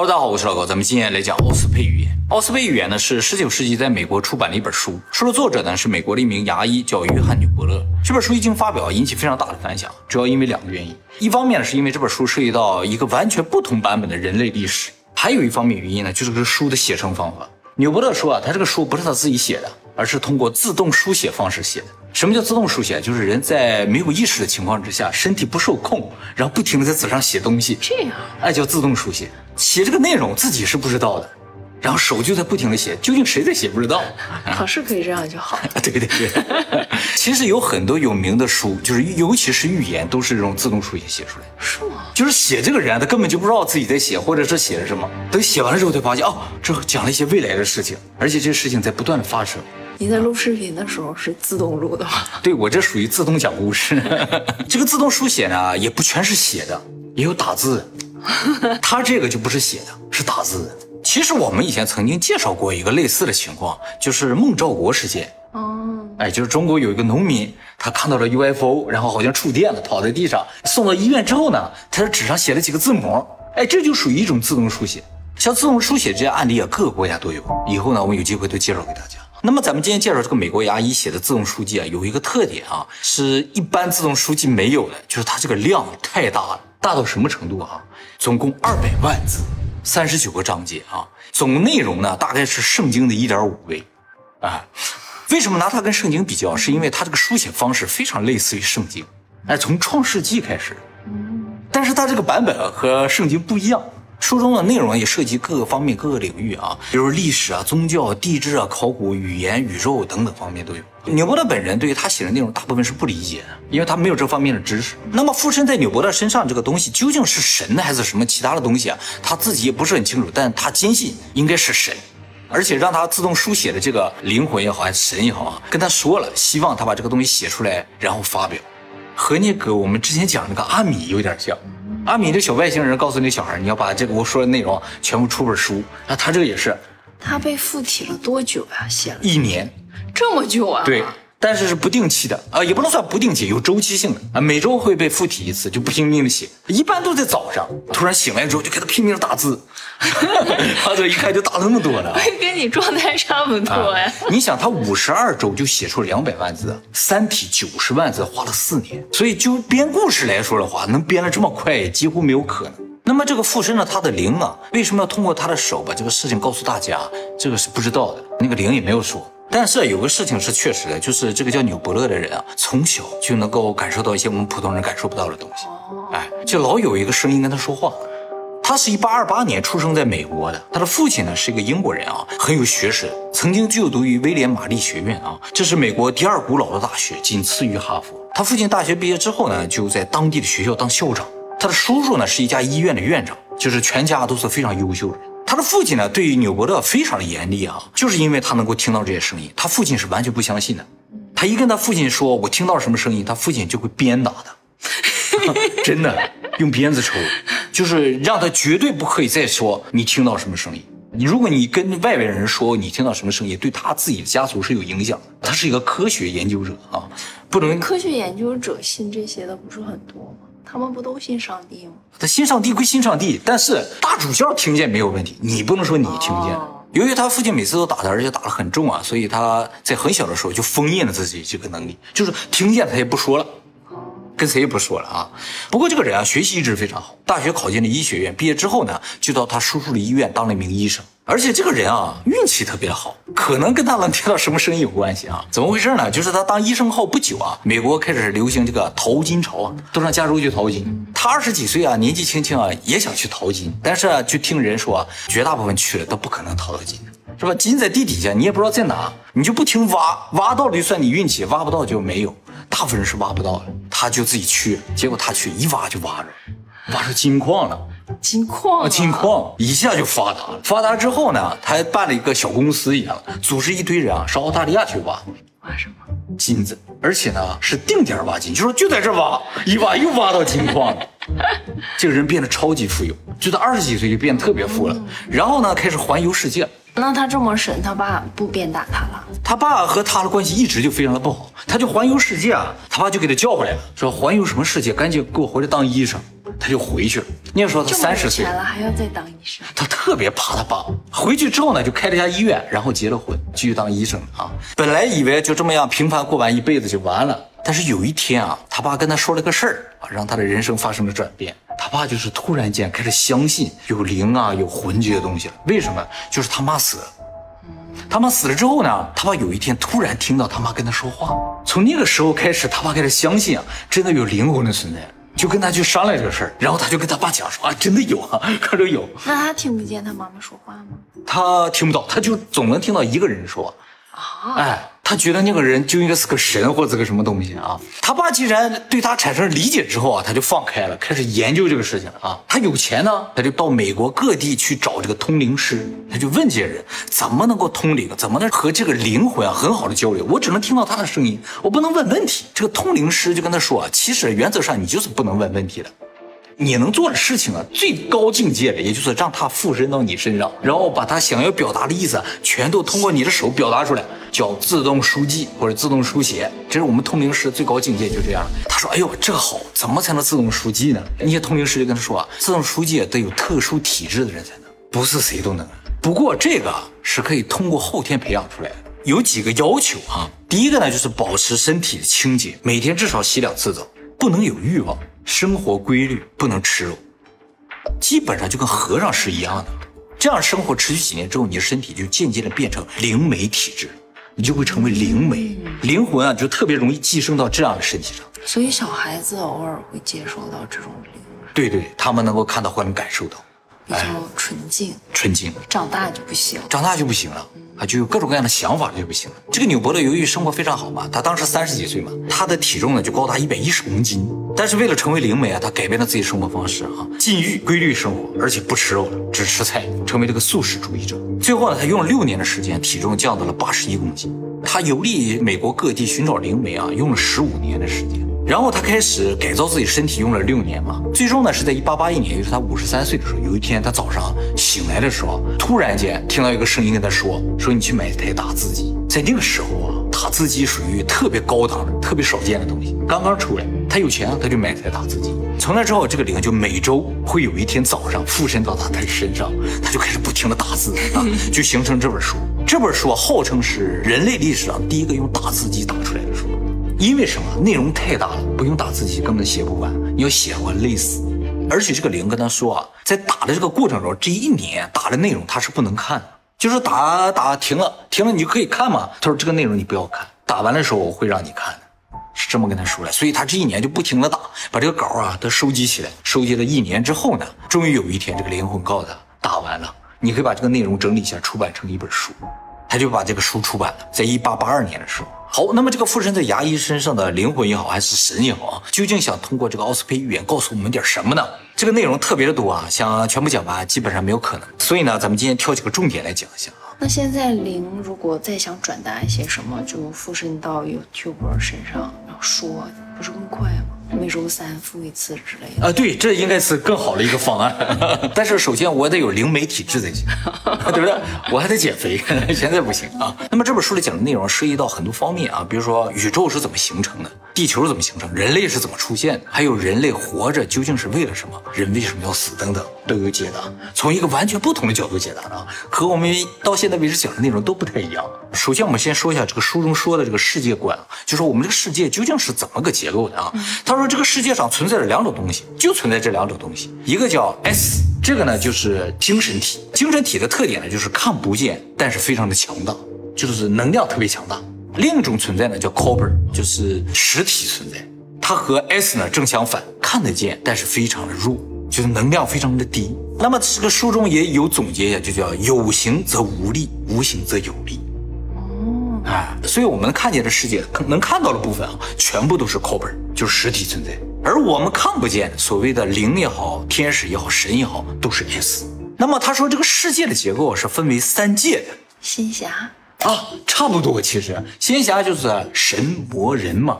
Hello，大家好，我是老高，咱们今天来讲奥斯佩语言。奥斯佩语言呢是十九世纪在美国出版的一本书，书的作者呢是美国的一名牙医，叫约翰纽伯勒。这本书一经发表，引起非常大的反响，主要因为两个原因。一方面呢是因为这本书涉及到一个完全不同版本的人类历史，还有一方面原因呢就是这书的写成方法。纽伯勒说啊，他这个书不是他自己写的，而是通过自动书写方式写的。什么叫自动书写？就是人在没有意识的情况之下，身体不受控，然后不停的在纸上写东西，这样，哎，叫自动书写。写这个内容自己是不知道的，然后手就在不停的写，究竟谁在写不知道。考试可以这样就好。对对对，其实有很多有名的书，就是尤其是寓言，都是这种自动书写写出来。是吗？就是写这个人，他根本就不知道自己在写，或者是写的什么。等写完了之后才发现，哦，这讲了一些未来的事情，而且这些事情在不断的发生。你在录视频的时候是自动录的吗？对我这属于自动讲故事。这个自动书写呢，也不全是写的，也有打字。他这个就不是写的，是打字的。其实我们以前曾经介绍过一个类似的情况，就是孟兆国事件。哦，哎，就是中国有一个农民，他看到了 UFO，然后好像触电了，躺在地上，送到医院之后呢，他在纸上写了几个字母。哎，这就属于一种自动书写。像自动书写这些案例啊，各个国家都有。以后呢，我们有机会都介绍给大家。那么咱们今天介绍这个美国牙医写的自动书记啊，有一个特点啊，是一般自动书记没有的，就是它这个量太大了，大到什么程度啊？总共二百万字，三十九个章节啊，总内容呢大概是圣经的一点五倍，啊，为什么拿它跟圣经比较？是因为它这个书写方式非常类似于圣经，哎，从创世纪开始，但是它这个版本和圣经不一样。书中的内容也涉及各个方面、各个领域啊，比如历史啊、宗教、地质啊、考古、语言、宇宙等等方面都有。纽伯特本人对于他写的内容大部分是不理解的，因为他没有这方面的知识。那么附身在纽伯特身上这个东西究竟是神呢，还是什么其他的东西啊？他自己也不是很清楚，但他坚信应该是神，而且让他自动书写的这个灵魂也好，还是神也好啊，跟他说了，希望他把这个东西写出来，然后发表，和那个我们之前讲那个阿米有点像。阿米这小外星人告诉那小孩，你要把这个我说的内容全部出本书。那他这个也是，他被附体了多久呀？写了一年，这么久啊？对。但是是不定期的啊，也不能算不定期，有周期性的啊，每周会被附体一次，就不拼命的写，一般都在早上，突然醒来之后就开始拼命的打字，他这一看就打那么多了，跟你状态差不多呀。你想他五十二周就写出两百万字，《三体》九十万字花了四年，所以就编故事来说的话，能编得这么快几乎没有可能。那么这个附身了他的灵啊，为什么要通过他的手把这个事情告诉大家？这个是不知道的，那个灵也没有说。但是有个事情是确实的，就是这个叫纽伯勒的人啊，从小就能够感受到一些我们普通人感受不到的东西。哎，就老有一个声音跟他说话。他是一八二八年出生在美国的，他的父亲呢是一个英国人啊，很有学识，曾经就读于威廉玛丽学院啊，这是美国第二古老的大学，仅次于哈佛。他父亲大学毕业之后呢，就在当地的学校当校长。他的叔叔呢是一家医院的院长，就是全家都是非常优秀的人。他的父亲呢，对于纽伯勒非常的严厉啊，就是因为他能够听到这些声音，他父亲是完全不相信的。他一跟他父亲说，我听到什么声音，他父亲就会鞭打他，真的用鞭子抽，就是让他绝对不可以再说你听到什么声音。你如果你跟外边人说你听到什么声音，对他自己的家族是有影响的。他是一个科学研究者啊，不能科学研究者信这些的不是很多吗？他们不都信上帝吗？他信上帝归信上帝，但是大主教听见没有问题，你不能说你听不见。由于他父亲每次都打他，而且打得很重啊，所以他在很小的时候就封印了自己这个能力，就是听见他也不说了。跟谁也不说了啊！不过这个人啊，学习一直非常好，大学考进了医学院，毕业之后呢，就到他叔叔的医院当了一名医生。而且这个人啊，运气特别好，可能跟他能听到什么声音有关系啊？怎么回事呢？就是他当医生后不久啊，美国开始流行这个淘金潮啊，都上加州去淘金。他二十几岁啊，年纪轻轻啊，也想去淘金，但是啊，就听人说，绝大部分去了都不可能淘到金，是吧？金在地底下，你也不知道在哪，你就不停挖，挖到了就算你运气，挖不到就没有。大部分人是挖不到的，他就自己去，结果他去一挖就挖着，挖出金矿了，金矿，金矿一下就发达了。发达之后呢，他还办了一个小公司一样，组织一堆人啊上澳大利亚去挖，挖什么？金子，而且呢是定点挖金，就说就在这挖，一挖又挖到金矿了。这个人变得超级富有，就在二十几岁就变得特别富了，然后呢开始环游世界。那他这么神，他爸不鞭打他了？他爸和他的关系一直就非常的不好，他就环游世界啊，他爸就给他叫回来了，说环游什么世界，赶紧给我回来当医生。他就回去了。那时候他三十岁，了还要再当医生，他特别怕他爸。回去之后呢，就开了家医院，然后结了婚，继续当医生啊。本来以为就这么样平凡过完一辈子就完了，但是有一天啊，他爸跟他说了个事儿啊，让他的人生发生了转变。他爸就是突然间开始相信有灵啊、有魂这些东西了。为什么？就是他妈死了。他妈死了之后呢，他爸有一天突然听到他妈跟他说话，从那个时候开始，他爸开始相信啊，真的有灵魂的存在，就跟他去商量这个事儿，然后他就跟他爸讲说啊，真的有啊，可是有，那他听不见他妈妈说话吗？他听不到，他就总能听到一个人说，啊，哎，他觉得那个人就应该是个神或者个什么东西啊。他爸既然对他产生理解之后啊，他就放开了，开始研究这个事情啊。他有钱呢，他就到美国各地去找这个通灵师，他就问这些人怎么能够通灵，怎么能和这个灵魂啊很好的交流。我只能听到他的声音，我不能问问题。这个通灵师就跟他说啊，其实原则上你就是不能问问题的。你能做的事情啊，最高境界的，也就是让他附身到你身上，然后把他想要表达的意思，全都通过你的手表达出来，叫自动书记或者自动书写。这是我们通灵师最高境界，就这样。他说：“哎呦，这好，怎么才能自动书记呢？”那些通灵师就跟他说啊，自动书记得有特殊体质的人才能，不是谁都能。不过这个是可以通过后天培养出来的，有几个要求啊。第一个呢，就是保持身体的清洁，每天至少洗两次澡，不能有欲望，生活规律，不能吃肉，基本上就跟和尚是一样的。这样生活持续几年之后，你的身体就渐渐的变成灵媒体质，你就会成为灵媒，灵魂啊就特别容易寄生到这样的身体上。所以小孩子偶尔会接受到这种灵，对对，他们能够看到或能感受到，比较纯净，纯净。长大就不行。长大就不行了啊，就有各种各样的想法就不行了。这个纽伯勒由于生活非常好嘛，他当时三十几岁嘛，他的体重呢就高达一百一十公斤。但是为了成为灵媒啊，他改变了自己生活方式啊，禁欲、规律生活，而且不吃肉了，只吃菜，成为这个素食主义者。最后呢，他用了六年的时间，体重降到了八十一公斤。他游历美国各地寻找灵媒啊，用了十五年的时间。然后他开始改造自己身体，用了六年嘛。最终呢，是在一八八一年，也就是他五十三岁的时候，有一天他早上醒来的时候，突然间听到一个声音跟他说：“说你去买一台打字机。”在那个时候啊，打字机属于特别高档的、特别少见的东西，刚刚出来。他有钱，他就买台打字机。从那之后，这个灵就每周会有一天早上附身到他的身上，他就开始不停的打字啊，就形成这本书。这本书，号称是人类历史上第一个用打字机打出来的。因为什么？内容太大了，不用打字机根本写不完，你要写我累死。而且这个灵跟他说啊，在打的这个过程中，这一年打的内容他是不能看的，就是打打停了，停了你就可以看嘛。他说这个内容你不要看，打完的时候我会让你看的，是这么跟他说的。所以他这一年就不停的打，把这个稿啊都收集起来，收集了一年之后呢，终于有一天这个灵魂告诉他，打完了，你可以把这个内容整理一下，出版成一本书。他就把这个书出版了，在一八八二年的时候。好，那么这个附身在牙医身上的灵魂也好，还是神也好啊，究竟想通过这个奥斯佩预言告诉我们点什么呢？这个内容特别的多啊，想全部讲完基本上没有可能。所以呢，咱们今天挑几个重点来讲一下啊。那现在灵如果再想转达一些什么，就附身到 YouTuber 身上，然后说，不是更快吗？每周三复一次之类的。啊，对，这应该是更好的一个方案。但是首先我得有灵媒体质才行，对不对？我还得减肥，现在不行啊。那么这本书里讲的内容涉及到很多方面啊，比如说宇宙是怎么形成的，地球是怎么形成，人类是怎么出现的，还有人类活着究竟是为了什么，人为什么要死等等，都有解答。从一个完全不同的角度解答啊，和我们到现在为止讲的内容都不太一样。首先，我们先说一下这个书中说的这个世界观，就说我们这个世界究竟是怎么个结构的啊？他说说这个世界上存在着两种东西，就存在这两种东西，一个叫 S，这个呢就是精神体，精神体的特点呢就是看不见，但是非常的强大，就是能量特别强大。另一种存在呢叫 Copper，就是实体存在，它和 S 呢正相反，看得见，但是非常的弱，就是能量非常的低。那么这个书中也有总结一下，就叫有形则无力，无形则有力。哎，所以我们看见的世界，能看到的部分啊，全部都是 copper，就是实体存在。而我们看不见所谓的灵也好、天使也好、神也好，都是 S。那么他说这个世界的结构是分为三界的仙侠，啊，差不多。其实仙侠就是神魔人嘛。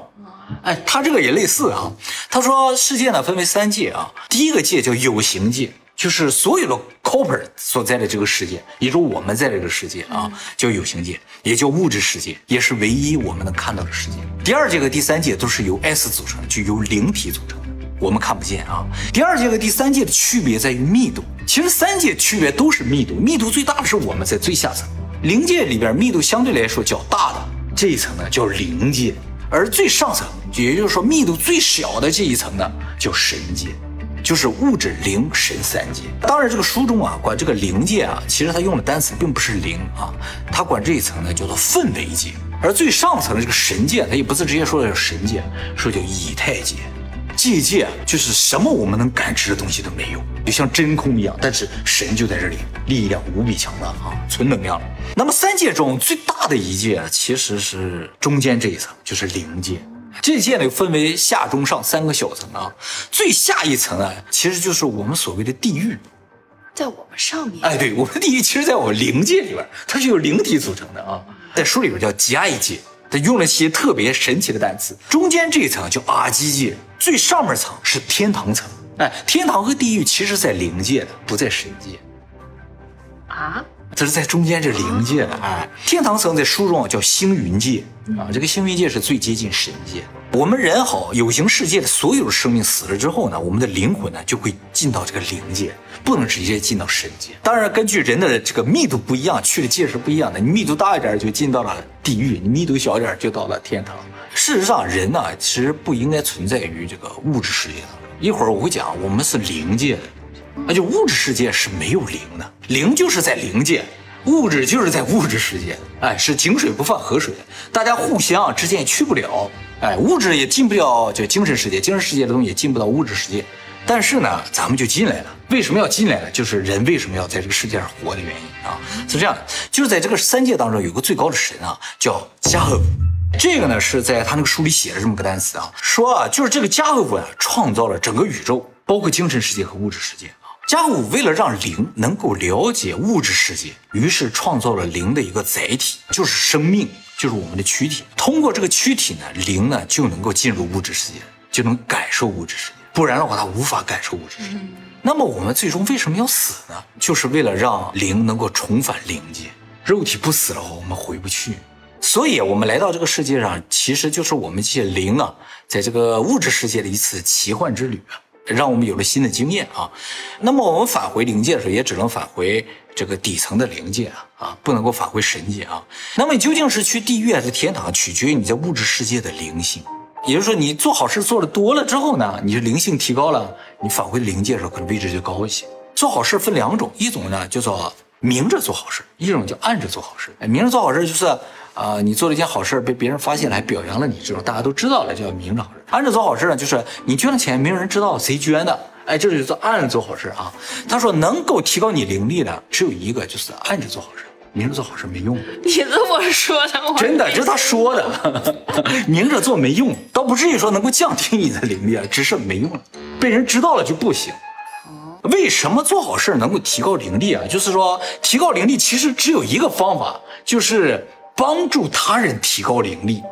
哎，他这个也类似啊。他说世界呢分为三界啊，第一个界叫有形界，就是所有的 copper 所在的这个世界，也就是我们在这个世界啊，叫有形界，也叫物质世界，也是唯一我们能看到的世界。第二界和第三界都是由 S 组成的，就由灵体组成的。我们看不见啊。第二界和第三界的区别在于密度，其实三界区别都是密度，密度最大的是我们在最下层。灵界里边密度相对来说较大的这一层呢叫灵界，而最上层，也就是说密度最小的这一层呢叫神界。就是物质灵神三界。当然，这个书中啊，管这个灵界啊，其实他用的单词并不是灵啊，他管这一层呢叫做氛围界。而最上层的这个神界，他也不是直接说的叫神界，说叫以太界。界界就是什么我们能感知的东西都没有，就像真空一样。但是神就在这里，力量无比强大啊，纯能量。那么三界中最大的一界，其实是中间这一层，就是灵界。这界呢分为下中上三个小层啊，最下一层啊，其实就是我们所谓的地狱，在我们上面。哎，对，我们地狱其实在我们灵界里边，它是由灵体组成的啊，在书里边叫极爱界，它用了些特别神奇的单词。中间这一层叫阿基界，最上面层是天堂层。哎，天堂和地狱其实在灵界的，不在神界。啊？这是在中间这灵界的，哎，天堂层在书中啊叫星云界啊，这个星云界是最接近神界。我们人好有形世界的所有的生命死了之后呢，我们的灵魂呢就会进到这个灵界，不能直接进到神界。当然，根据人的这个密度不一样，去的界是不一样的。你密度大一点就进到了地狱，你密度小一点就到了天堂。事实上，人呢其实不应该存在于这个物质世界当中。一会儿我会讲，我们是灵界的。那就物质世界是没有灵的，灵就是在灵界，物质就是在物质世界，哎，是井水不犯河水，大家互相之间也去不了，哎，物质也进不了就精神世界，精神世界的东西也进不到物质世界，但是呢，咱们就进来了，为什么要进来呢？就是人为什么要在这个世界上活的原因啊，是这样的，就是在这个三界当中有个最高的神啊，叫加赫夫，这个呢是在他那个书里写了这么个单词啊，说啊，就是这个加赫夫啊，创造了整个宇宙，包括精神世界和物质世界。加古为了让灵能够了解物质世界，于是创造了灵的一个载体，就是生命，就是我们的躯体。通过这个躯体呢，灵呢就能够进入物质世界，就能感受物质世界。不然的话，它无法感受物质世界。那么我们最终为什么要死呢？就是为了让灵能够重返灵界。肉体不死的话，我们回不去。所以，我们来到这个世界上，其实就是我们这些灵啊，在这个物质世界的一次奇幻之旅啊。让我们有了新的经验啊，那么我们返回灵界的时候，也只能返回这个底层的灵界啊，啊，不能够返回神界啊。那么你究竟是去地狱还是天堂，取决于你在物质世界的灵性。也就是说，你做好事做的多了之后呢，你的灵性提高了，你返回灵界的时候可能位置就高一些。做好事分两种，一种呢叫做明着做好事，一种叫暗着做好事。明着做好事就是。啊，你做了一件好事被别人发现了，还表扬了你，这种大家都知道了，叫明着好事。暗着做好事呢，就是你捐了钱，没有人知道谁捐的，哎，这就叫暗着做好事啊。他说能够提高你灵力的只有一个，就是暗着做好事，明着做好事没用。你这么说的，真的，这是他说的，明着做没用，倒不至于说能够降低你的灵力啊，只是没用，被人知道了就不行。为什么做好事能够提高灵力啊？就是说提高灵力其实只有一个方法，就是。帮助他人提高灵力，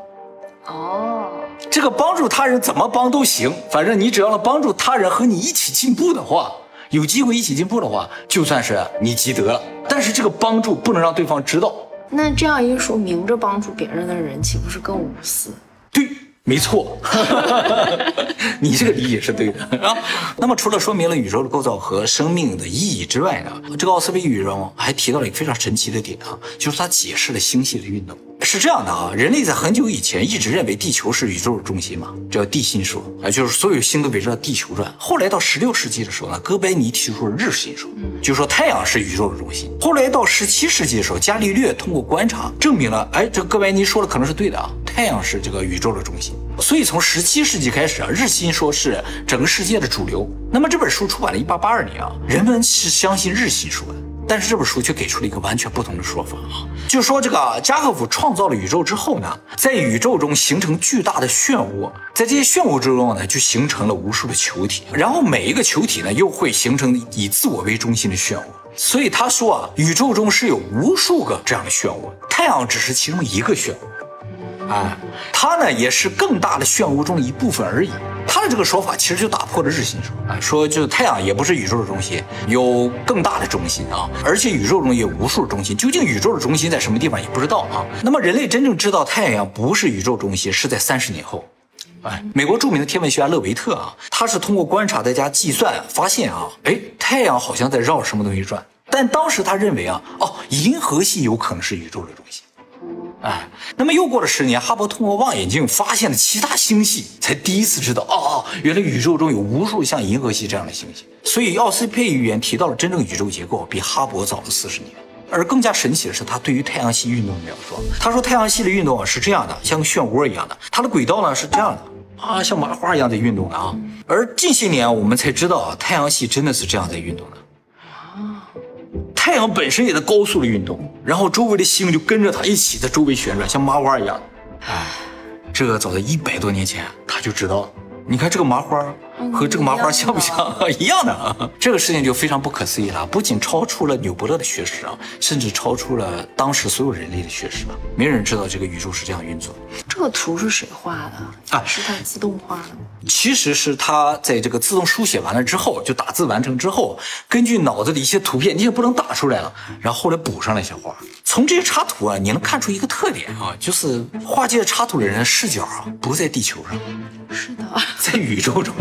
哦，这个帮助他人怎么帮都行，反正你只要能帮助他人和你一起进步的话，有机会一起进步的话，就算是你积德了。但是这个帮助不能让对方知道。那这样一说，明着帮助别人的人岂不是更无私？对。没错，你这个理解是对的啊。那么除了说明了宇宙的构造和生命的意义之外呢，这个奥斯维宇宙还提到了一个非常神奇的点啊，就是它解释了星系的运动。是这样的啊，人类在很久以前一直认为地球是宇宙的中心嘛，这叫地心说啊，就是所有星都围着地球转。后来到十六世纪的时候呢，哥白尼提出了日心说，就说太阳是宇宙的中心。后来到十七世纪的时候，伽利略通过观察证明了，哎，这哥白尼说的可能是对的啊，太阳是这个宇宙的中心。所以从十七世纪开始啊，日心说是整个世界的主流。那么这本书出版了一八八二年啊，人们是相信日心说的，但是这本书却给出了一个完全不同的说法啊，就说这个加赫夫创造了宇宙之后呢，在宇宙中形成巨大的漩涡，在这些漩涡之中呢，就形成了无数的球体，然后每一个球体呢，又会形成以自我为中心的漩涡。所以他说啊，宇宙中是有无数个这样的漩涡，太阳只是其中一个漩涡。啊，它呢也是更大的漩涡中的一部分而已。他的这个说法其实就打破了日心说啊，说就是太阳也不是宇宙的中心，有更大的中心啊，而且宇宙中也有无数中心。究竟宇宙的中心在什么地方也不知道啊。那么人类真正知道太阳不是宇宙中心是在三十年后，哎，美国著名的天文学家勒维特啊，他是通过观察再加计算发现啊，哎，太阳好像在绕什么东西转。但当时他认为啊，哦，银河系有可能是宇宙的中心。哎，那么又过了十年，哈勃通过望远镜发现了其他星系，才第一次知道，哦哦，原来宇宙中有无数像银河系这样的星系。所以奥斯佩预言提到了真正宇宙结构，比哈勃早了四十年。而更加神奇的是，他对于太阳系运动的描述。他说，太阳系的运动啊是这样的，像个漩涡一样的，它的轨道呢是这样的啊，像麻花一样在运动的啊。而近些年我们才知道啊，太阳系真的是这样在运动的。太阳本身也在高速的运动，然后周围的星就跟着它一起在周围旋转，像麻花一样。哎，这个早在一百多年前他就知道了。你看这个麻花。和这个麻花像不像 一样的啊？这个事情就非常不可思议了，不仅超出了纽伯勒的学识啊，甚至超出了当时所有人类的学识啊。没人知道这个宇宙是这样运作。这个图是谁画的啊？是他自动画的吗？其实是他在这个自动书写完了之后，就打字完成之后，根据脑子里一些图片，你也不能打出来了，然后后来补上了一些画。从这些插图啊，你能看出一个特点啊，就是画这些插图的人视角啊，不在地球上，是的，在宇宙中。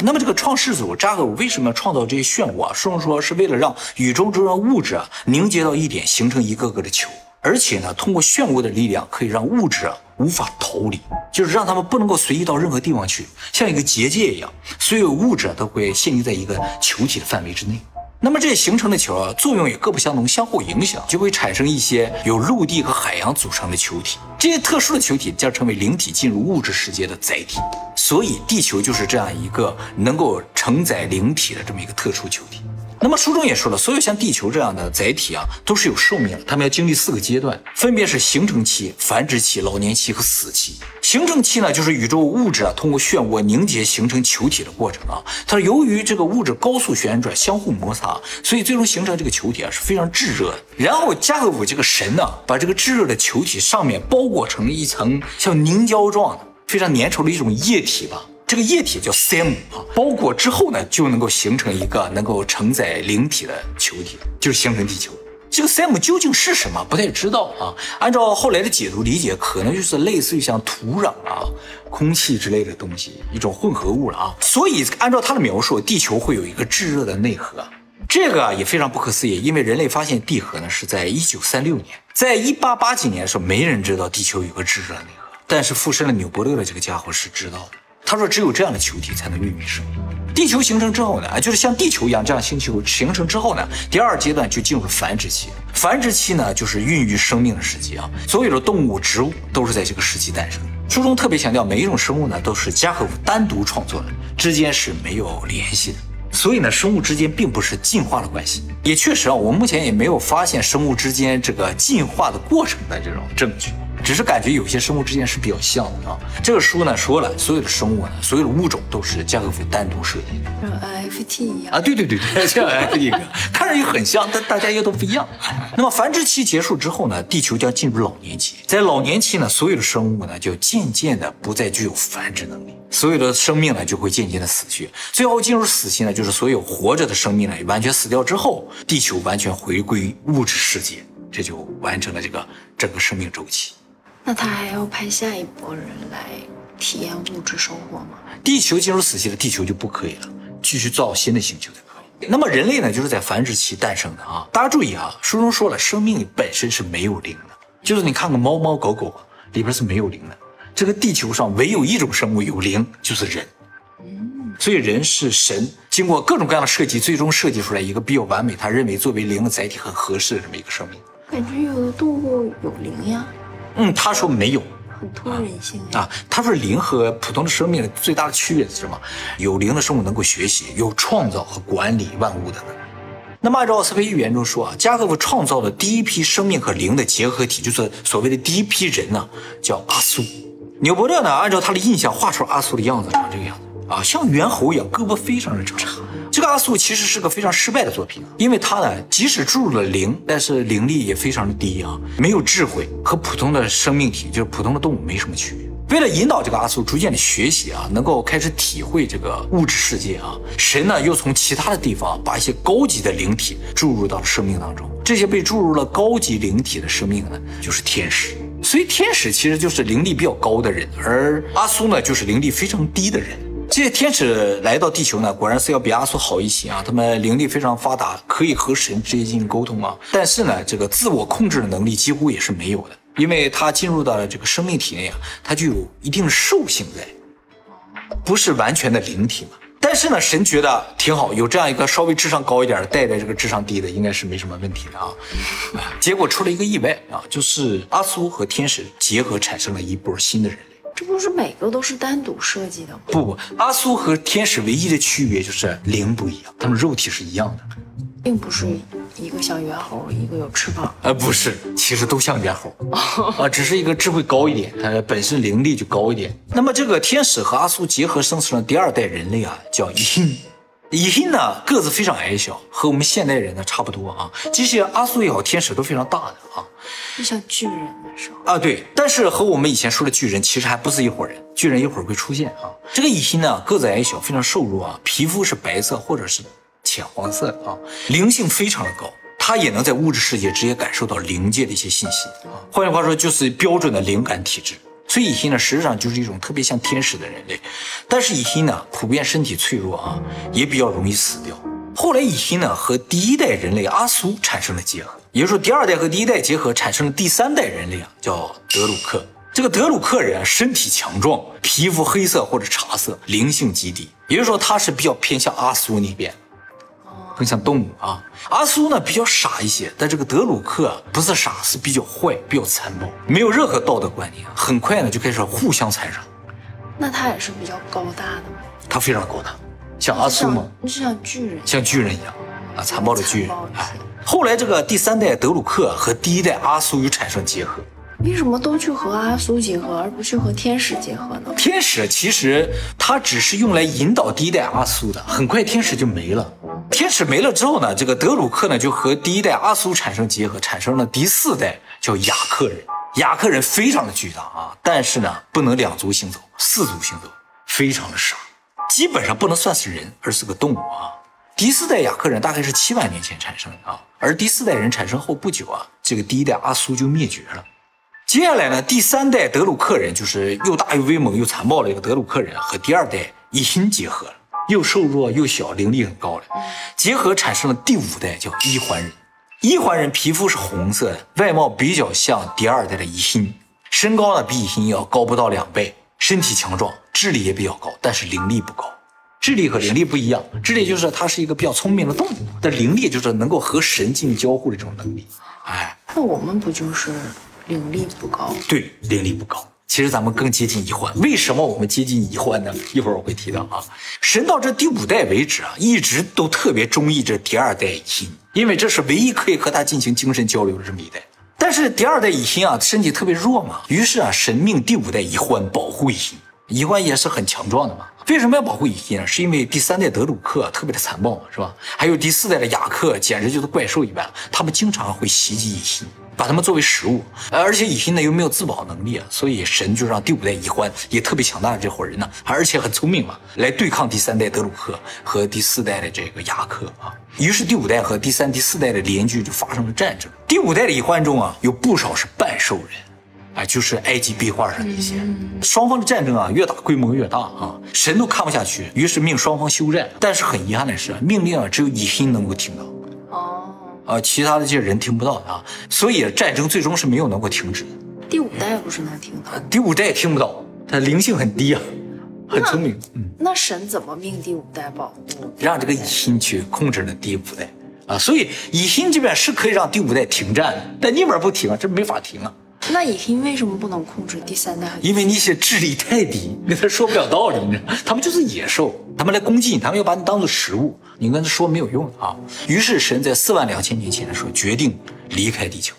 那么这个创世组扎克为什么要创造这些漩涡啊？书中说是为了让宇宙中的物质啊凝结到一点，形成一个个的球，而且呢，通过漩涡的力量可以让物质啊无法逃离，就是让他们不能够随意到任何地方去，像一个结界一样，所有物质都会限定在一个球体的范围之内。那么这些形成的球啊，作用也各不相同，相互影响，就会产生一些由陆地和海洋组成的球体。这些特殊的球体将成为灵体进入物质世界的载体。所以，地球就是这样一个能够承载灵体的这么一个特殊球体。那么书中也说了，所有像地球这样的载体啊，都是有寿命的，它们要经历四个阶段，分别是形成期、繁殖期、老年期和死期。形成期呢，就是宇宙物质啊通过漩涡凝结形成球体的过程啊。它由于这个物质高速旋转、相互摩擦，所以最终形成这个球体啊是非常炙热的。然后加格伍这个神呢，把这个炙热的球体上面包裹成一层像凝胶状的、非常粘稠的一种液体吧。这个液体叫 SAM 啊，包裹之后呢，就能够形成一个能够承载灵体的球体，就是形成地球。这个 SAM 究竟是什么？不太知道啊。按照后来的解读理解，可能就是类似于像土壤啊、空气之类的东西，一种混合物了啊。所以按照他的描述，地球会有一个炙热的内核。这个也非常不可思议，因为人类发现地核呢是在一九三六年，在一八八几年的时候，没人知道地球有个炙热内核，但是附身了纽伯勒的这个家伙是知道的。他说：“只有这样的球体才能孕育生命。地球形成之后呢，就是像地球一样这样星球形成之后呢，第二阶段就进入繁殖期。繁殖期呢，就是孕育生命的时期啊。所有的动物、植物都是在这个时期诞生的。书中特别强调，每一种生物呢都是加和夫单独创作的，之间是没有联系的。所以呢，生物之间并不是进化的关系。也确实啊，我们目前也没有发现生物之间这个进化的过程的这种证据。”只是感觉有些生物之间是比较像的啊。这个书呢说了，所有的生物呢，所有的物种都是加格夫单独设计的，像 NFT 一样啊。对对对对，像 NFT 一样，看着也很像，但大家又都不一样。那么繁殖期结束之后呢，地球将进入老年期。在老年期呢，所有的生物呢就渐渐的不再具有繁殖能力，所有的生命呢就会渐渐的死去。最后进入死期呢，就是所有活着的生命呢完全死掉之后，地球完全回归物质世界，这就完成了这个整个生命周期。那他还要派下一波人来体验物质生活吗？地球进入死期了，地球就不可以了，继续造新的星球才可以。那么人类呢，就是在繁殖期诞生的啊。大家注意啊，书中说了，生命本身是没有灵的，就是你看看猫猫狗狗里边是没有灵的。这个地球上唯有一种生物有灵，就是人。嗯，所以人是神经过各种各样的设计，最终设计出来一个比较完美，他认为作为灵的载体很合适的这么一个生命。感觉有的动物有灵呀。嗯，他说没有，很通人性啊。他说灵和普通的生命最大的区别是什么？有灵的生物能够学习，有创造和管理万物的能力。那么按照奥斯培预言中说啊，加格夫创造的第一批生命和灵的结合体，就是所谓的第一批人呢，叫阿苏。纽伯勒呢，按照他的印象画出阿苏的样子，长这个样子啊，像猿猴一样，胳膊非常的长。这个阿素其实是个非常失败的作品，因为他呢，即使注入了灵，但是灵力也非常的低啊，没有智慧，和普通的生命体，就是普通的动物没什么区别。为了引导这个阿素逐渐的学习啊，能够开始体会这个物质世界啊，神呢又从其他的地方把一些高级的灵体注入到了生命当中。这些被注入了高级灵体的生命呢，就是天使。所以天使其实就是灵力比较高的人，而阿苏呢就是灵力非常低的人。这些天使来到地球呢，果然是要比阿苏好一些啊，他们灵力非常发达，可以和神直接进行沟通啊。但是呢，这个自我控制的能力几乎也是没有的，因为他进入到了这个生命体内啊，他就有一定兽性在，不是完全的灵体嘛。但是呢，神觉得挺好，有这样一个稍微智商高一点的带着这个智商低的，应该是没什么问题的啊。结果出了一个意外啊，就是阿苏和天使结合产生了一波新的人。这不是每个都是单独设计的吗？不不，阿苏和天使唯一的区别就是灵不一样，他们肉体是一样的。并不是一个像猿猴，一个有翅膀。呃，不是，其实都像猿猴啊，只是一个智慧高一点，它本身灵力就高一点。那么这个天使和阿苏结合生成了第二代人类啊，叫伊辛。伊辛呢个子非常矮小，和我们现代人呢差不多啊。这些阿苏也好，天使都非常大的啊，就像巨人的时候啊，对。但是和我们以前说的巨人其实还不是一伙人，巨人一会儿会出现啊。这个伊辛呢个子矮小，非常瘦弱啊，皮肤是白色或者是。浅黄色啊，灵性非常的高，他也能在物质世界直接感受到灵界的一些信息啊。换句话说，就是标准的灵感体质。所以乙辛呢，实际上就是一种特别像天使的人类。但是乙辛呢，普遍身体脆弱啊，也比较容易死掉。后来乙辛呢和第一代人类阿苏产生了结合，也就是说第二代和第一代结合，产生了第三代人类啊，叫德鲁克。这个德鲁克人身体强壮，皮肤黑色或者茶色，灵性极低，也就是说他是比较偏向阿苏那边。更像动物啊，阿苏呢比较傻一些，但这个德鲁克不是傻，是比较坏，比较残暴，没有任何道德观念，很快呢就开始互相残杀。那他也是比较高大的吗？他非常高大，像阿苏吗？就像巨人，像巨人一样啊，残暴的巨人。哎，后来这个第三代德鲁克和第一代阿苏又产生结合。为什么都去和阿苏结合，而不去和天使结合呢？天使其实它只是用来引导第一代阿苏的，很快天使就没了。天使没了之后呢，这个德鲁克呢就和第一代阿苏产生结合，产生了第四代叫雅克人。雅克人非常的巨大啊，但是呢不能两足行走，四足行走，非常的傻，基本上不能算是人，而是个动物啊。第四代雅克人大概是七万年前产生的啊，而第四代人产生后不久啊，这个第一代阿苏就灭绝了。接下来呢，第三代德鲁克人就是又大又威猛又残暴的一个德鲁克人，和第二代伊辛结合了，又瘦弱又小，灵力很高的，结合产生了第五代叫一环人。一环人皮肤是红色的，外貌比较像第二代的乙辛，身高呢比乙辛要高不到两倍，身体强壮，智力也比较高，但是灵力不高。智力和灵力不一样，智力就是它是一个比较聪明的动物，但灵力就是能够和神进行交互的这种能力。哎，那我们不就是？灵力不高，对，灵力不高。其实咱们更接近乙欢，为什么我们接近乙欢呢？一会儿我会提到啊。神到这第五代为止啊，一直都特别中意这第二代乙辛，因为这是唯一可以和他进行精神交流的这么一代。但是第二代乙辛啊，身体特别弱嘛，于是啊，神命第五代乙欢保护乙辛。乙欢也是很强壮的嘛，为什么要保护乙辛呢？是因为第三代德鲁克特别的残暴嘛，是吧？还有第四代的雅克，简直就是怪兽一般，他们经常会袭击乙辛。把他们作为食物，而且乙辛呢又没有自保能力啊，所以神就让第五代乙欢也特别强大的这伙人呢，而且很聪明嘛，来对抗第三代德鲁克和第四代的这个雅克啊。于是第五代和第三、第四代的联军就发生了战争。第五代的乙欢中啊，有不少是半兽人，啊，就是埃及壁画上那些。双方的战争啊，越打规模越大啊，神都看不下去，于是命双方休战。但是很遗憾的是，命令啊只有乙辛能够听到。啊，其他的这些人听不到啊，所以战争最终是没有能够停止的。第五代不是能听到？第五代也听不到，他灵性很低啊，很聪明。嗯，那神怎么命第五代保护？让这个乙辛去控制了第五代啊，所以乙辛这边是可以让第五代停战的，但那边不停啊，这没法停啊。那乙辛为什么不能控制第三代？因为你些智力太低，跟他说不了道理，你知道，他们就是野兽，他们来攻击你，他们要把你当做食物，你跟他说没有用啊。于是神在四万两千年前的时候决定离开地球，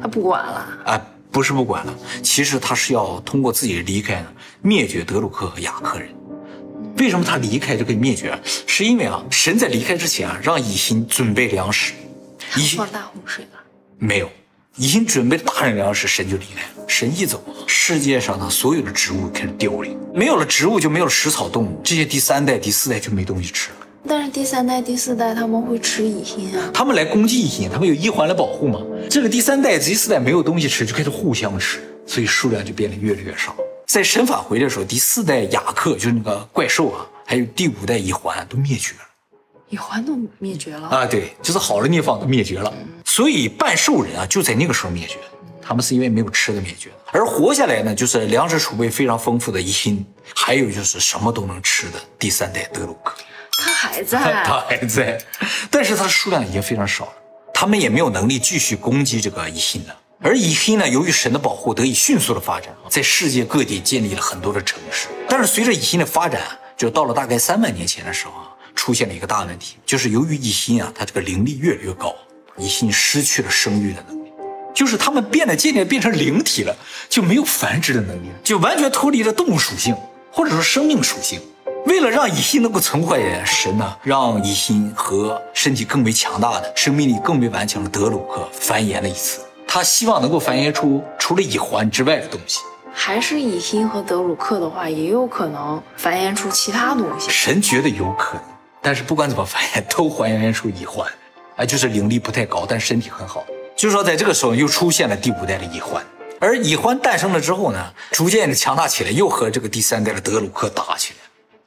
他不管了啊，不是不管了，其实他是要通过自己的离开呢，灭绝德鲁克和雅克人。为什么他离开就可以灭绝？是因为啊，神在离开之前啊，让乙辛准备粮食，乙辛大洪水了没有？已经准备大量粮食，神就离开了。神一走，世界上的所有的植物开始凋零，没有了植物就没有了食草动物，这些第三代、第四代就没东西吃了。但是第三代、第四代他们会吃蚁心啊，他们来攻击蚁心，他们有一环来保护嘛？这个第三代、第四代没有东西吃，就开始互相吃，所以数量就变得越来越少。在神返回的时候，第四代雅克就是那个怪兽啊，还有第五代蚁环都灭绝了。蚁环都灭绝了啊，对，就是好的地方都灭绝了，所以半兽人啊就在那个时候灭绝，他们是因为没有吃的灭绝，而活下来呢，就是粮食储备非常丰富的伊辛，还有就是什么都能吃的第三代德鲁克，他还在，他还在，但是他的数量已经非常少了，他们也没有能力继续攻击这个伊辛了，而伊辛呢，由于神的保护得以迅速的发展，在世界各地建立了很多的城市，但是随着伊辛的发展，就到了大概三万年前的时候啊。出现了一个大问题，就是由于蚁心啊，它这个灵力越来越高，蚁心失去了生育的能力，就是他们变得渐渐变成灵体了，就没有繁殖的能力，就完全脱离了动物属性或者说生命属性。为了让乙心能够存活下来，神呢让乙心和身体更为强大的、生命力更为顽强的德鲁克繁衍了一次，他希望能够繁衍出除了乙环之外的东西。还是乙心和德鲁克的话，也有可能繁衍出其他东西。神觉得有可能。但是不管怎么繁衍，都还原出乙环，啊，就是灵力不太高，但身体很好。就是说，在这个时候又出现了第五代的蚁环，而蚁环诞生了之后呢，逐渐的强大起来，又和这个第三代的德鲁克打起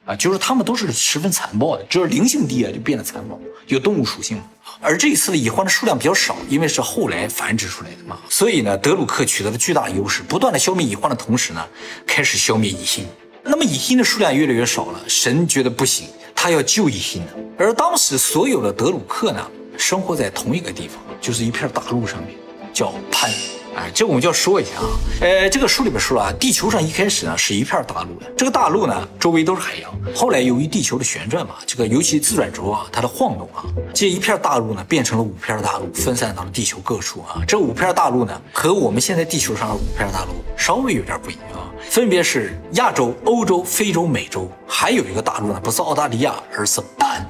来，啊，就是他们都是十分残暴的，只要灵性低啊，就变得残暴，有动物属性。而这一次的蚁环的数量比较少，因为是后来繁殖出来的嘛，所以呢，德鲁克取得了巨大的优势，不断的消灭蚁环的同时呢，开始消灭蚁心。那么蚁心的数量越来越少了，神觉得不行。他要救一心，而当时所有的德鲁克呢，生活在同一个地方，就是一片大陆上面，叫潘。哎，这我们就要说一下啊。呃，这个书里边说了啊，地球上一开始呢是一片大陆的，这个大陆呢周围都是海洋。后来由于地球的旋转嘛，这个尤其自转轴啊，它的晃动啊，这一片大陆呢变成了五片大陆，分散到了地球各处啊。这五片大陆呢和我们现在地球上的五片大陆稍微有点不一样。分别是亚洲、欧洲、非洲、美洲，还有一个大陆呢，不是澳大利亚，而是盘。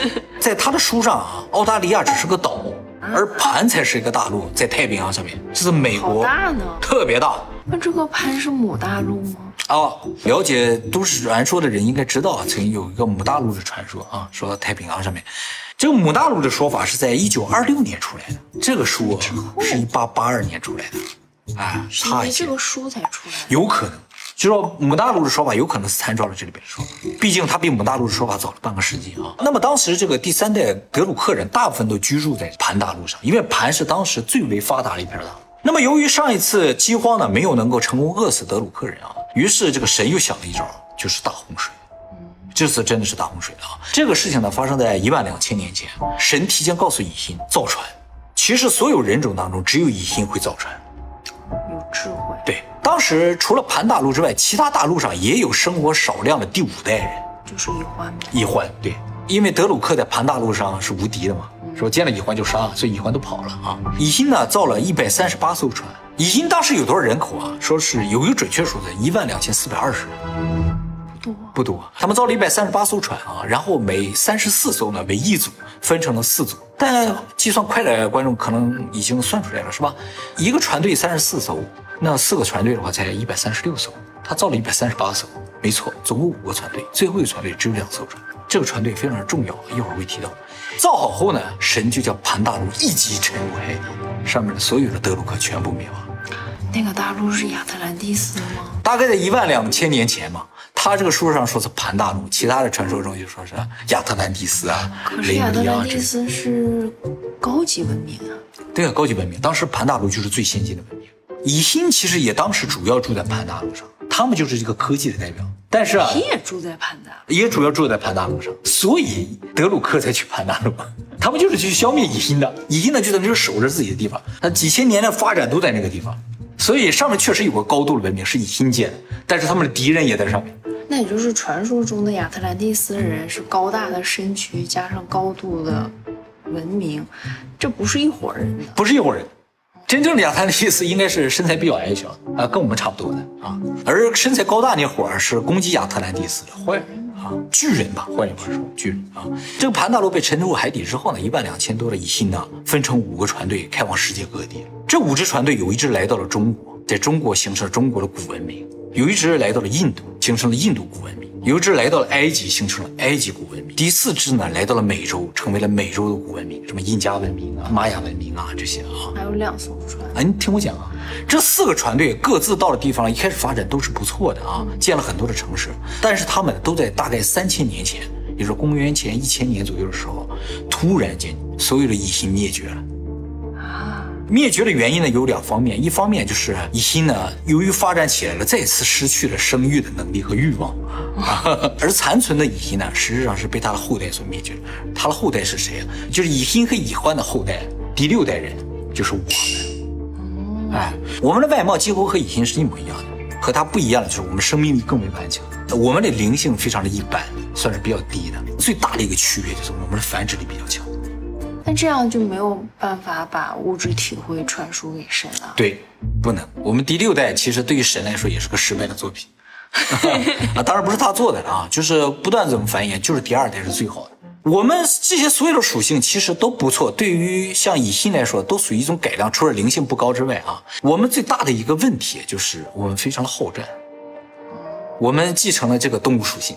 在他的书上啊，澳大利亚只是个岛，而盘才是一个大陆，在太平洋上面。这是美国，大呢，特别大。那这个盘是母大陆吗？哦，了解都市传说的人应该知道啊，曾经有一个母大陆的传说啊，说到太平洋上面，这个母大陆的说法是在一九二六年出来的，这个书是一八八二年出来的。哎，差这个书才出来，有可能，就说母大陆的说法有可能是参照了这里边的说法，毕竟它比母大陆的说法早了半个世纪啊。那么当时这个第三代德鲁克人大部分都居住在盘大陆上，因为盘是当时最为发达的一片大陆。那么由于上一次饥荒呢没有能够成功饿死德鲁克人啊，于是这个神又想了一招，就是大洪水。这次真的是大洪水啊！这个事情呢发生在一万两千年前，神提前告诉蚁心造船。其实所有人种当中，只有蚁心会造船。智慧对，当时除了盘大陆之外，其他大陆上也有生活少量的第五代人，就是乙环。乙环对，因为德鲁克在盘大陆上是无敌的嘛，说见了乙环就杀，所以乙环都跑了啊。蚁心呢造了一百三十八艘船，蚁心当时有多少人口啊？说是有一个准确数字，一万两千四百二十人。多不多？他们造了一百三十八艘船啊，然后每三十四艘呢为一组，分成了四组。但计算快的观众可能已经算出来了，是吧？一个船队三十四艘，那四个船队的话才一百三十六艘。他造了一百三十八艘，没错，总共五个船队，最后一个船队只有两艘船。这个船队非常重要，一会儿会提到。造好后呢，神就叫盘大陆一击沉入海底，上面的所有的德鲁克全部灭亡。那个大陆是亚特兰蒂斯吗？大概在一万两千年前嘛。他这个书上说是盘大陆，其他的传说中就说是亚特兰蒂斯啊。可是亚特兰蒂斯是高级文明啊。对啊，高级文明。当时盘大陆就是最先进的文明。以心其实也当时主要住在盘大陆上，他们就是这个科技的代表。但是啊，也住在盘大，也主要住在盘大陆上，所以德鲁克才去盘大陆。他们就是去消灭以心的。以心呢就在那守着自己的地方，他几千年的发展都在那个地方，所以上面确实有个高度的文明是以心建的，但是他们的敌人也在上面。那也就是传说中的亚特兰蒂斯人是高大的身躯加上高度的文明，这不是一伙人的，不是一伙人。真正的亚特兰蒂斯应该是身材比较矮小啊，跟我们差不多的啊。而身材高大那伙儿是攻击亚特兰蒂斯的坏人啊，巨人吧，换句话说，巨人啊。这个盘大陆被沉入海底之后呢，一万两千多的蚁心呢，分成五个船队开往世界各地。这五支船队有一支来到了中国，在中国形成了中国的古文明。有一支来到了印度，形成了印度古文明；有一支来到了埃及，形成了埃及古文明；第四支呢，来到了美洲，成为了美洲的古文明，什么印加文明啊、玛雅文明啊这些啊。还有两艘船，啊，你听我讲啊，这四个船队各自到的地方，一开始发展都是不错的啊，建了很多的城市，但是他们都在大概三千年前，也就是公元前一千年左右的时候，突然间所有的蚁心灭绝了。灭绝的原因呢有两方面，一方面就是蚁心呢由于发展起来了，再次失去了生育的能力和欲望，而残存的蚁心呢实际上是被他的后代所灭绝。他的后代是谁啊？就是蚁心和蚁欢的后代，第六代人就是我们。哎，我们的外貌几乎和蚁心是一模一样的，和它不一样的就是我们生命力更为顽强，我们的灵性非常的一般，算是比较低的。最大的一个区别就是我们的繁殖力比较强。那这样就没有办法把物质体会传输给神了。对，不能。我们第六代其实对于神来说也是个失败的作品，啊，当然不是他做的啊，就是不断怎么繁衍，就是第二代是最好的。我们这些所有的属性其实都不错，对于像乙辛来说，都属于一种改良。除了灵性不高之外啊，我们最大的一个问题就是我们非常的好战，我们继承了这个动物属性。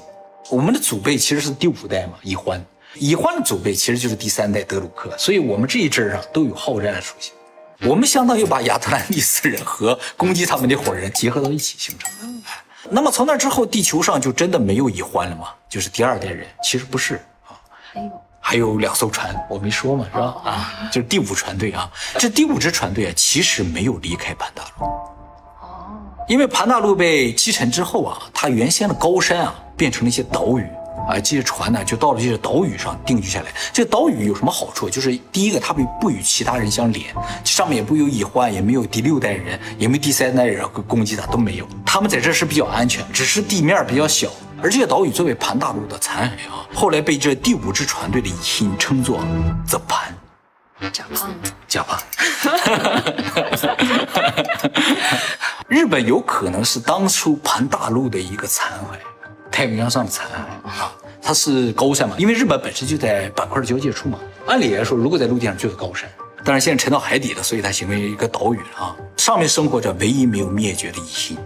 我们的祖辈其实是第五代嘛，乙欢。乙欢的祖辈其实就是第三代德鲁克，所以我们这一支儿啊都有好战的属性。我们相当于把亚特兰蒂斯人和攻击他们的伙人结合到一起形成的。那么从那之后，地球上就真的没有乙欢了吗？就是第二代人？其实不是啊，还有还有两艘船，我没说嘛，是吧？啊，就是第五船队啊。这第五支船队啊，其实没有离开盘大陆。哦，因为盘大陆被击沉之后啊，它原先的高山啊，变成了一些岛屿。啊，这些船呢就到了这些岛屿上定居下来。这岛屿有什么好处？就是第一个，它不不与其他人相连，上面也不有隐患，也没有第六代人，也没第三代人攻击它都没有。他们在这是比较安全，只是地面比较小。而这些岛屿作为盘大陆的残骸啊，后来被这第五支船队的蚁心称作 “the 盘”，假胖假胖。日本有可能是当初盘大陆的一个残骸。太平洋上的残骸啊，它是高山嘛？因为日本本身就在板块的交界处嘛。按理来说，如果在陆地上就是高山，但是现在沉到海底了，所以它形成一个岛屿了啊。上面生活着唯一没有灭绝的蚁心。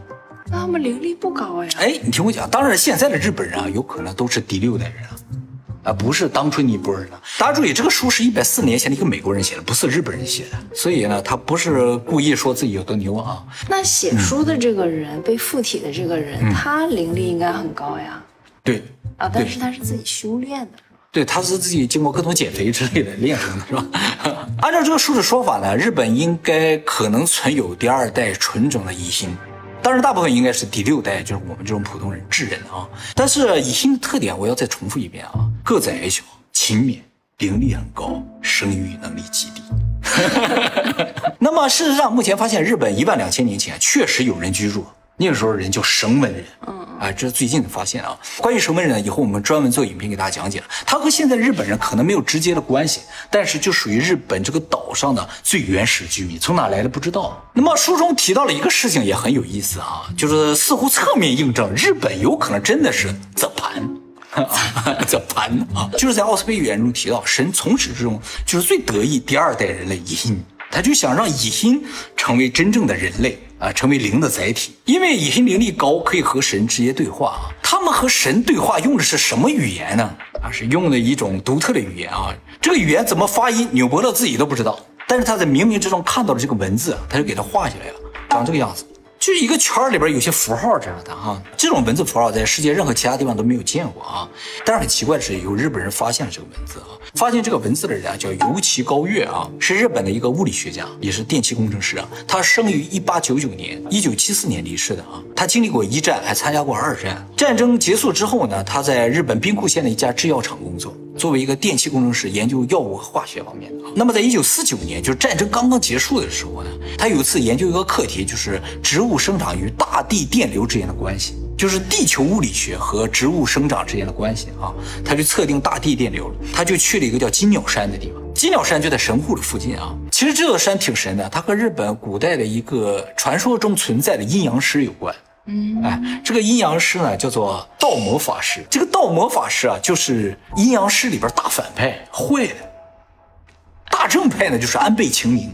那他们灵力不高呀？哎，你听我讲，当然现在的日本人啊，有可能都是第六代人啊，啊，不是当初那波人的。大家注意，这个书是一百四十年前的一个美国人写的，不是日本人写的，所以呢，他不是故意说自己有多牛啊。那写书的这个人，被附体的这个人，他灵力应该很高呀？对啊，但是他是自己修炼的？对，他是自己经过各种减肥之类的练成的，是吧？按照这个书的说法呢，日本应该可能存有第二代纯种的乙心。当然，大部分应该是第六代，就是我们这种普通人智人啊。但是乙心的特点，我要再重复一遍啊：个子矮小、勤勉、灵力很高、生育能力极低。那么，事实上，目前发现日本一万两千年前确实有人居住，那个时候人叫绳文人。嗯，啊，这是最近的发现啊。关于绳文人，以后我们专门做影片给大家讲解了。他和现在日本人可能没有直接的关系，但是就属于日本这个岛上的最原始居民，从哪来的不知道。那么书中提到了一个事情也很有意思啊，就是似乎侧面印证日本有可能真的是泽盘。这盘啊，就是在奥斯贝语言中提到，神从始至终就是最得意第二代人类蚁心，他就想让乙心成为真正的人类啊，成为灵的载体，因为乙心灵力高，可以和神直接对话。他们和神对话用的是什么语言呢？啊，是用的一种独特的语言啊，这个语言怎么发音，纽伯勒自己都不知道，但是他在冥冥之中看到了这个文字，他就给他画下来了，长这个样子。就是一个圈里边有些符号这样的哈，这种文字符号在世界任何其他地方都没有见过啊。但是很奇怪的是，有日本人发现了这个文字啊，发现这个文字的人啊叫尤崎高月啊，是日本的一个物理学家，也是电气工程师啊。他生于一八九九年，一九七四年离世的啊。他经历过一战，还参加过二战。战争结束之后呢，他在日本兵库县的一家制药厂工作。作为一个电气工程师，研究药物和化学方面的。那么，在一九四九年，就是战争刚刚结束的时候呢，他有一次研究一个课题，就是植物生长与大地电流之间的关系，就是地球物理学和植物生长之间的关系啊。他就测定大地电流了，他就去了一个叫金鸟山的地方。金鸟山就在神户的附近啊。其实这座山挺神的，它和日本古代的一个传说中存在的阴阳师有关。嗯，哎，这个阴阳师呢，叫做道魔法师。这个道魔法师啊，就是阴阳师里边大反派，坏的。大正派呢，就是安倍晴明。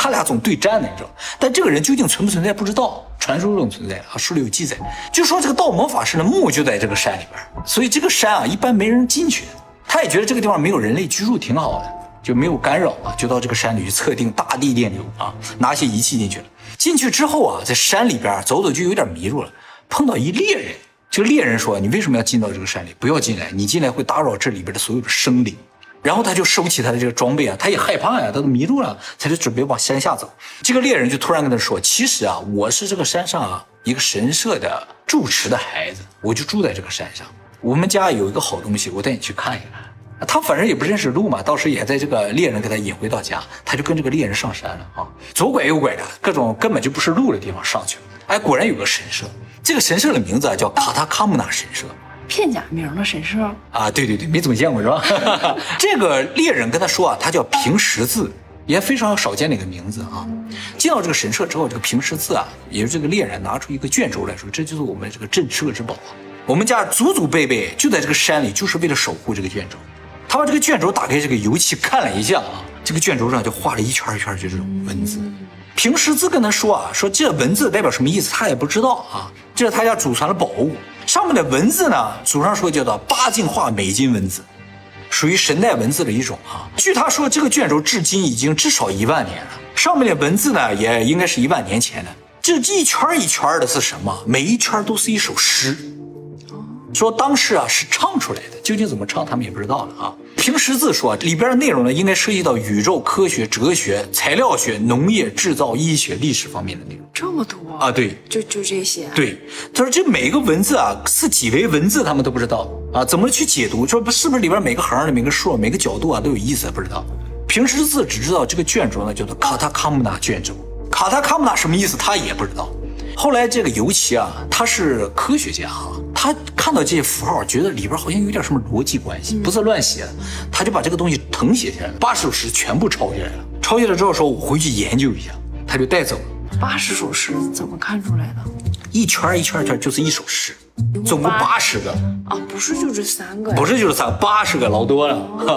他俩总对战呢，你知道？但这个人究竟存不存在不知道，传说中存在啊，书里有记载，就说这个盗魔法师的墓就在这个山里边，所以这个山啊一般没人进去。他也觉得这个地方没有人类居住，挺好的，就没有干扰啊，就到这个山里去测定大地电流啊，拿些仪器进去了。进去之后啊，在山里边走走就有点迷路了，碰到一猎人。这个猎人说：“你为什么要进到这个山里？不要进来，你进来会打扰这里边的所有的生灵。”然后他就收起他的这个装备啊，他也害怕呀，他都迷路了，他就准备往山下走。这个猎人就突然跟他说：“其实啊，我是这个山上啊一个神社的住持的孩子，我就住在这个山上。我们家有一个好东西，我带你去看一看。”他反正也不认识路嘛，到时也在这个猎人给他引回到家，他就跟这个猎人上山了啊，左拐右拐的，各种根本就不是路的地方上去了。哎，果然有个神社，这个神社的名字啊叫卡塔卡姆纳神社。片假名的神社啊，对对对，没怎么见过是吧？这个猎人跟他说啊，他叫平十字，也非常少见的一个名字啊。进到这个神社之后，这个平十字啊，也是这个猎人拿出一个卷轴来说，这就是我们这个镇社之宝啊。我们家祖祖辈辈就在这个山里，就是为了守护这个卷轴。他把这个卷轴打开，这个油漆看了一下啊，这个卷轴上就画了一圈一圈，就这种文字。平十字跟他说啊，说这文字代表什么意思，他也不知道啊。这是他家祖传的宝物。上面的文字呢，祖上说叫做八进化美金文字，属于神代文字的一种啊。据他说，这个卷轴至今已经至少一万年了，上面的文字呢，也应该是一万年前的。这一圈一圈的是什么？每一圈都是一首诗。说当时啊是唱出来的，究竟怎么唱，他们也不知道了啊。凭识字说里边的内容呢，应该涉及到宇宙科学、哲学、材料学、农业、制造、医学、历史方面的内容。这么多啊？对，就就这些。对，他说这每一个文字啊是几维文字，他们都不知道啊，怎么去解读？说不是不是里边每个行的每个数、每个角度啊都有意思，不知道。平识字只知道这个卷轴呢叫做卡塔卡姆纳卷轴，卡塔卡姆纳什么意思他也不知道。后来这个尤其啊，他是科学家哈，他看到这些符号，觉得里边好像有点什么逻辑关系，不是乱写的，他就把这个东西誊写下来，八十首诗全部抄下来了。抄下来之后说，我回去研究一下，他就带走了。八十首诗怎么看出来的？一圈一圈一圈就是一首诗，总共八十个啊，不是就这三个，不是就是三个，八十个老多了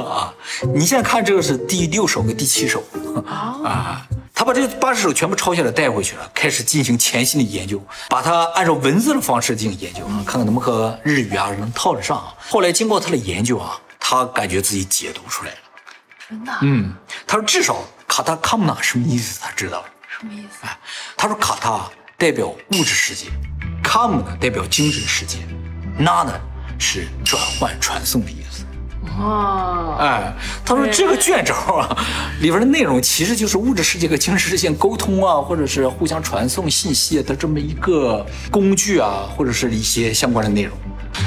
啊！你现在看这个是第六首跟第七首啊。他把这八十首全部抄下来带回去了，开始进行潜心的研究，把它按照文字的方式进行研究啊，看看能不能和日语啊能套得上。啊后来经过他的研究啊，他感觉自己解读出来了，真的？嗯，他说至少卡塔卡姆纳什么意思他知道了，什么意思？哎，他说卡塔代表物质世界，卡姆呢代表精神世界，那呢是转换传送的意思。哦，哎，他说这个卷轴啊，里边的内容其实就是物质世界和精神世界沟通啊，或者是互相传送信息的这么一个工具啊，或者是一些相关的内容。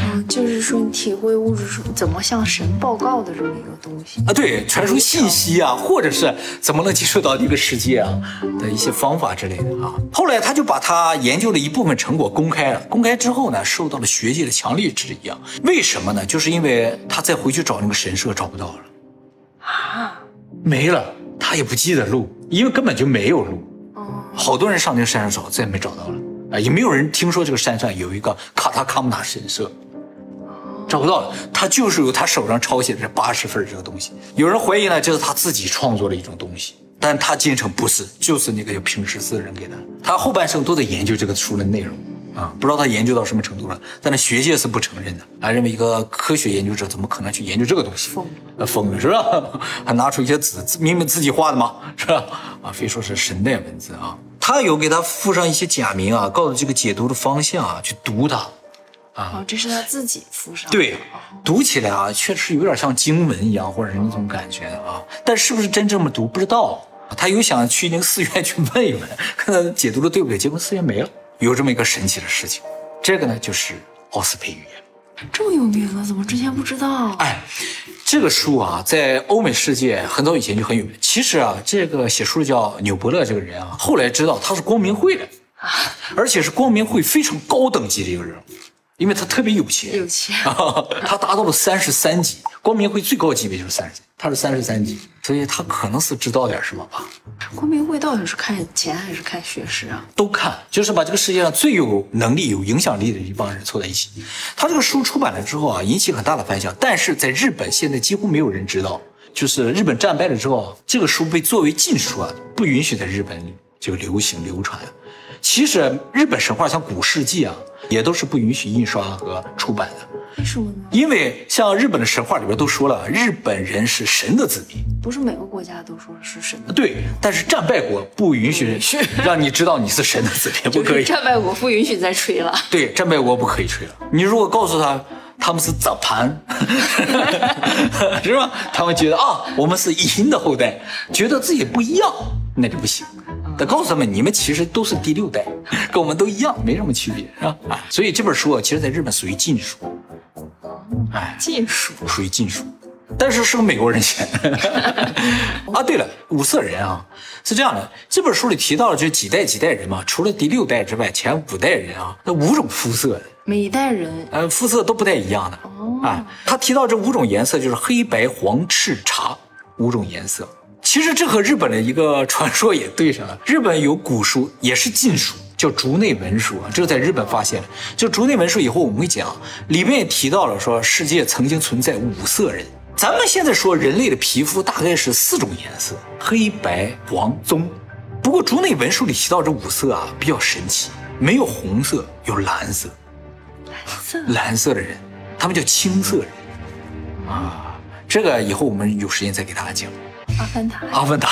嗯，就是说你体会物质是怎么向神报告的这么一个东西啊，对，传输信息啊，或者是怎么能接触到这个世界啊的一些方法之类的啊。后来他就把他研究的一部分成果公开了，公开之后呢，受到了学界的强烈质疑啊。为什么呢？就是因为他再回去找那个神社找不到了啊，没了，他也不记得路，因为根本就没有路。哦，好多人上那个山上找，再也没找到了。啊，也没有人听说这个山上有一个卡塔卡姆纳神社，找不到了。他就是有他手上抄写的这八十份这个东西。有人怀疑呢，就是他自己创作的一种东西，但他坚称不是，就是那个叫平十字的人给的。他后半生都在研究这个书的内容啊，不知道他研究到什么程度了。但是学界是不承认的，还认为一个科学研究者怎么可能去研究这个东西？疯了，疯了是吧？还拿出一些纸，明明自己画的嘛？是吧？啊，非说是神代文字啊。他有给他附上一些假名啊，告诉这个解读的方向啊，去读它，啊，这是他自己附上。对，读起来啊，确实有点像经文一样，或者是那种感觉啊。但是不是真这么读，不知道。他有想去那个寺院去问一问，看看解读的对不对。结果寺院没了，有这么一个神奇的事情。这个呢，就是奥斯培语言。这么有名啊？怎么之前不知道？哎，这个书啊，在欧美世界很早以前就很有名。其实啊，这个写书的叫纽伯勒这个人啊，后来知道他是光明会的啊，而且是光明会非常高等级的一个人物。因为他特别有钱，有钱，他达到了三十三级，光明会最高级别就是三十，他是三十三级，所以他可能是知道点什么吧。光明会到底是看钱还是看学识啊？都看，就是把这个世界上最有能力、有影响力的一帮人凑在一起。他这个书出版了之后啊，引起很大的反响，但是在日本现在几乎没有人知道。就是日本战败了之后，这个书被作为禁书啊，不允许在日本这个流行流传。其实日本神话像古世纪啊，也都是不允许印刷和出版的。为什么呢？因为像日本的神话里边都说了，日本人是神的子民。不是每个国家都说是神的，对，但是战败国不允许让你知道你是神的子民，不可以。战败国不允许再吹了。对，战败国不可以吹了。你如果告诉他他们是杂盘，是吧？他们觉得啊，我们是殷的后代，觉得自己不一样，那就不行。得告诉他们，你们其实都是第六代，跟我们都一样，没什么区别，是吧？啊，所以这本书啊，其实在日本属于禁书。哎，禁书属于禁书，但是是个美国人写的。啊，对了，五色人啊，是这样的，这本书里提到了就几代几代人嘛，除了第六代之外，前五代人啊，那五种肤色的，每一代人呃肤色都不太一样的。哦，啊，他提到这五种颜色就是黑白黄赤茶五种颜色。其实这和日本的一个传说也对上了。日本有古书，也是禁书，叫竹内文书啊，这个在日本发现的。就竹内文书以后我们会讲，里面也提到了说世界曾经存在五色人。咱们现在说人类的皮肤大概是四种颜色：黑白黄棕。不过竹内文书里提到这五色啊比较神奇，没有红色，有蓝色。蓝色，蓝色的人，他们叫青色人。啊，这个以后我们有时间再给大家讲。阿凡达，阿凡达。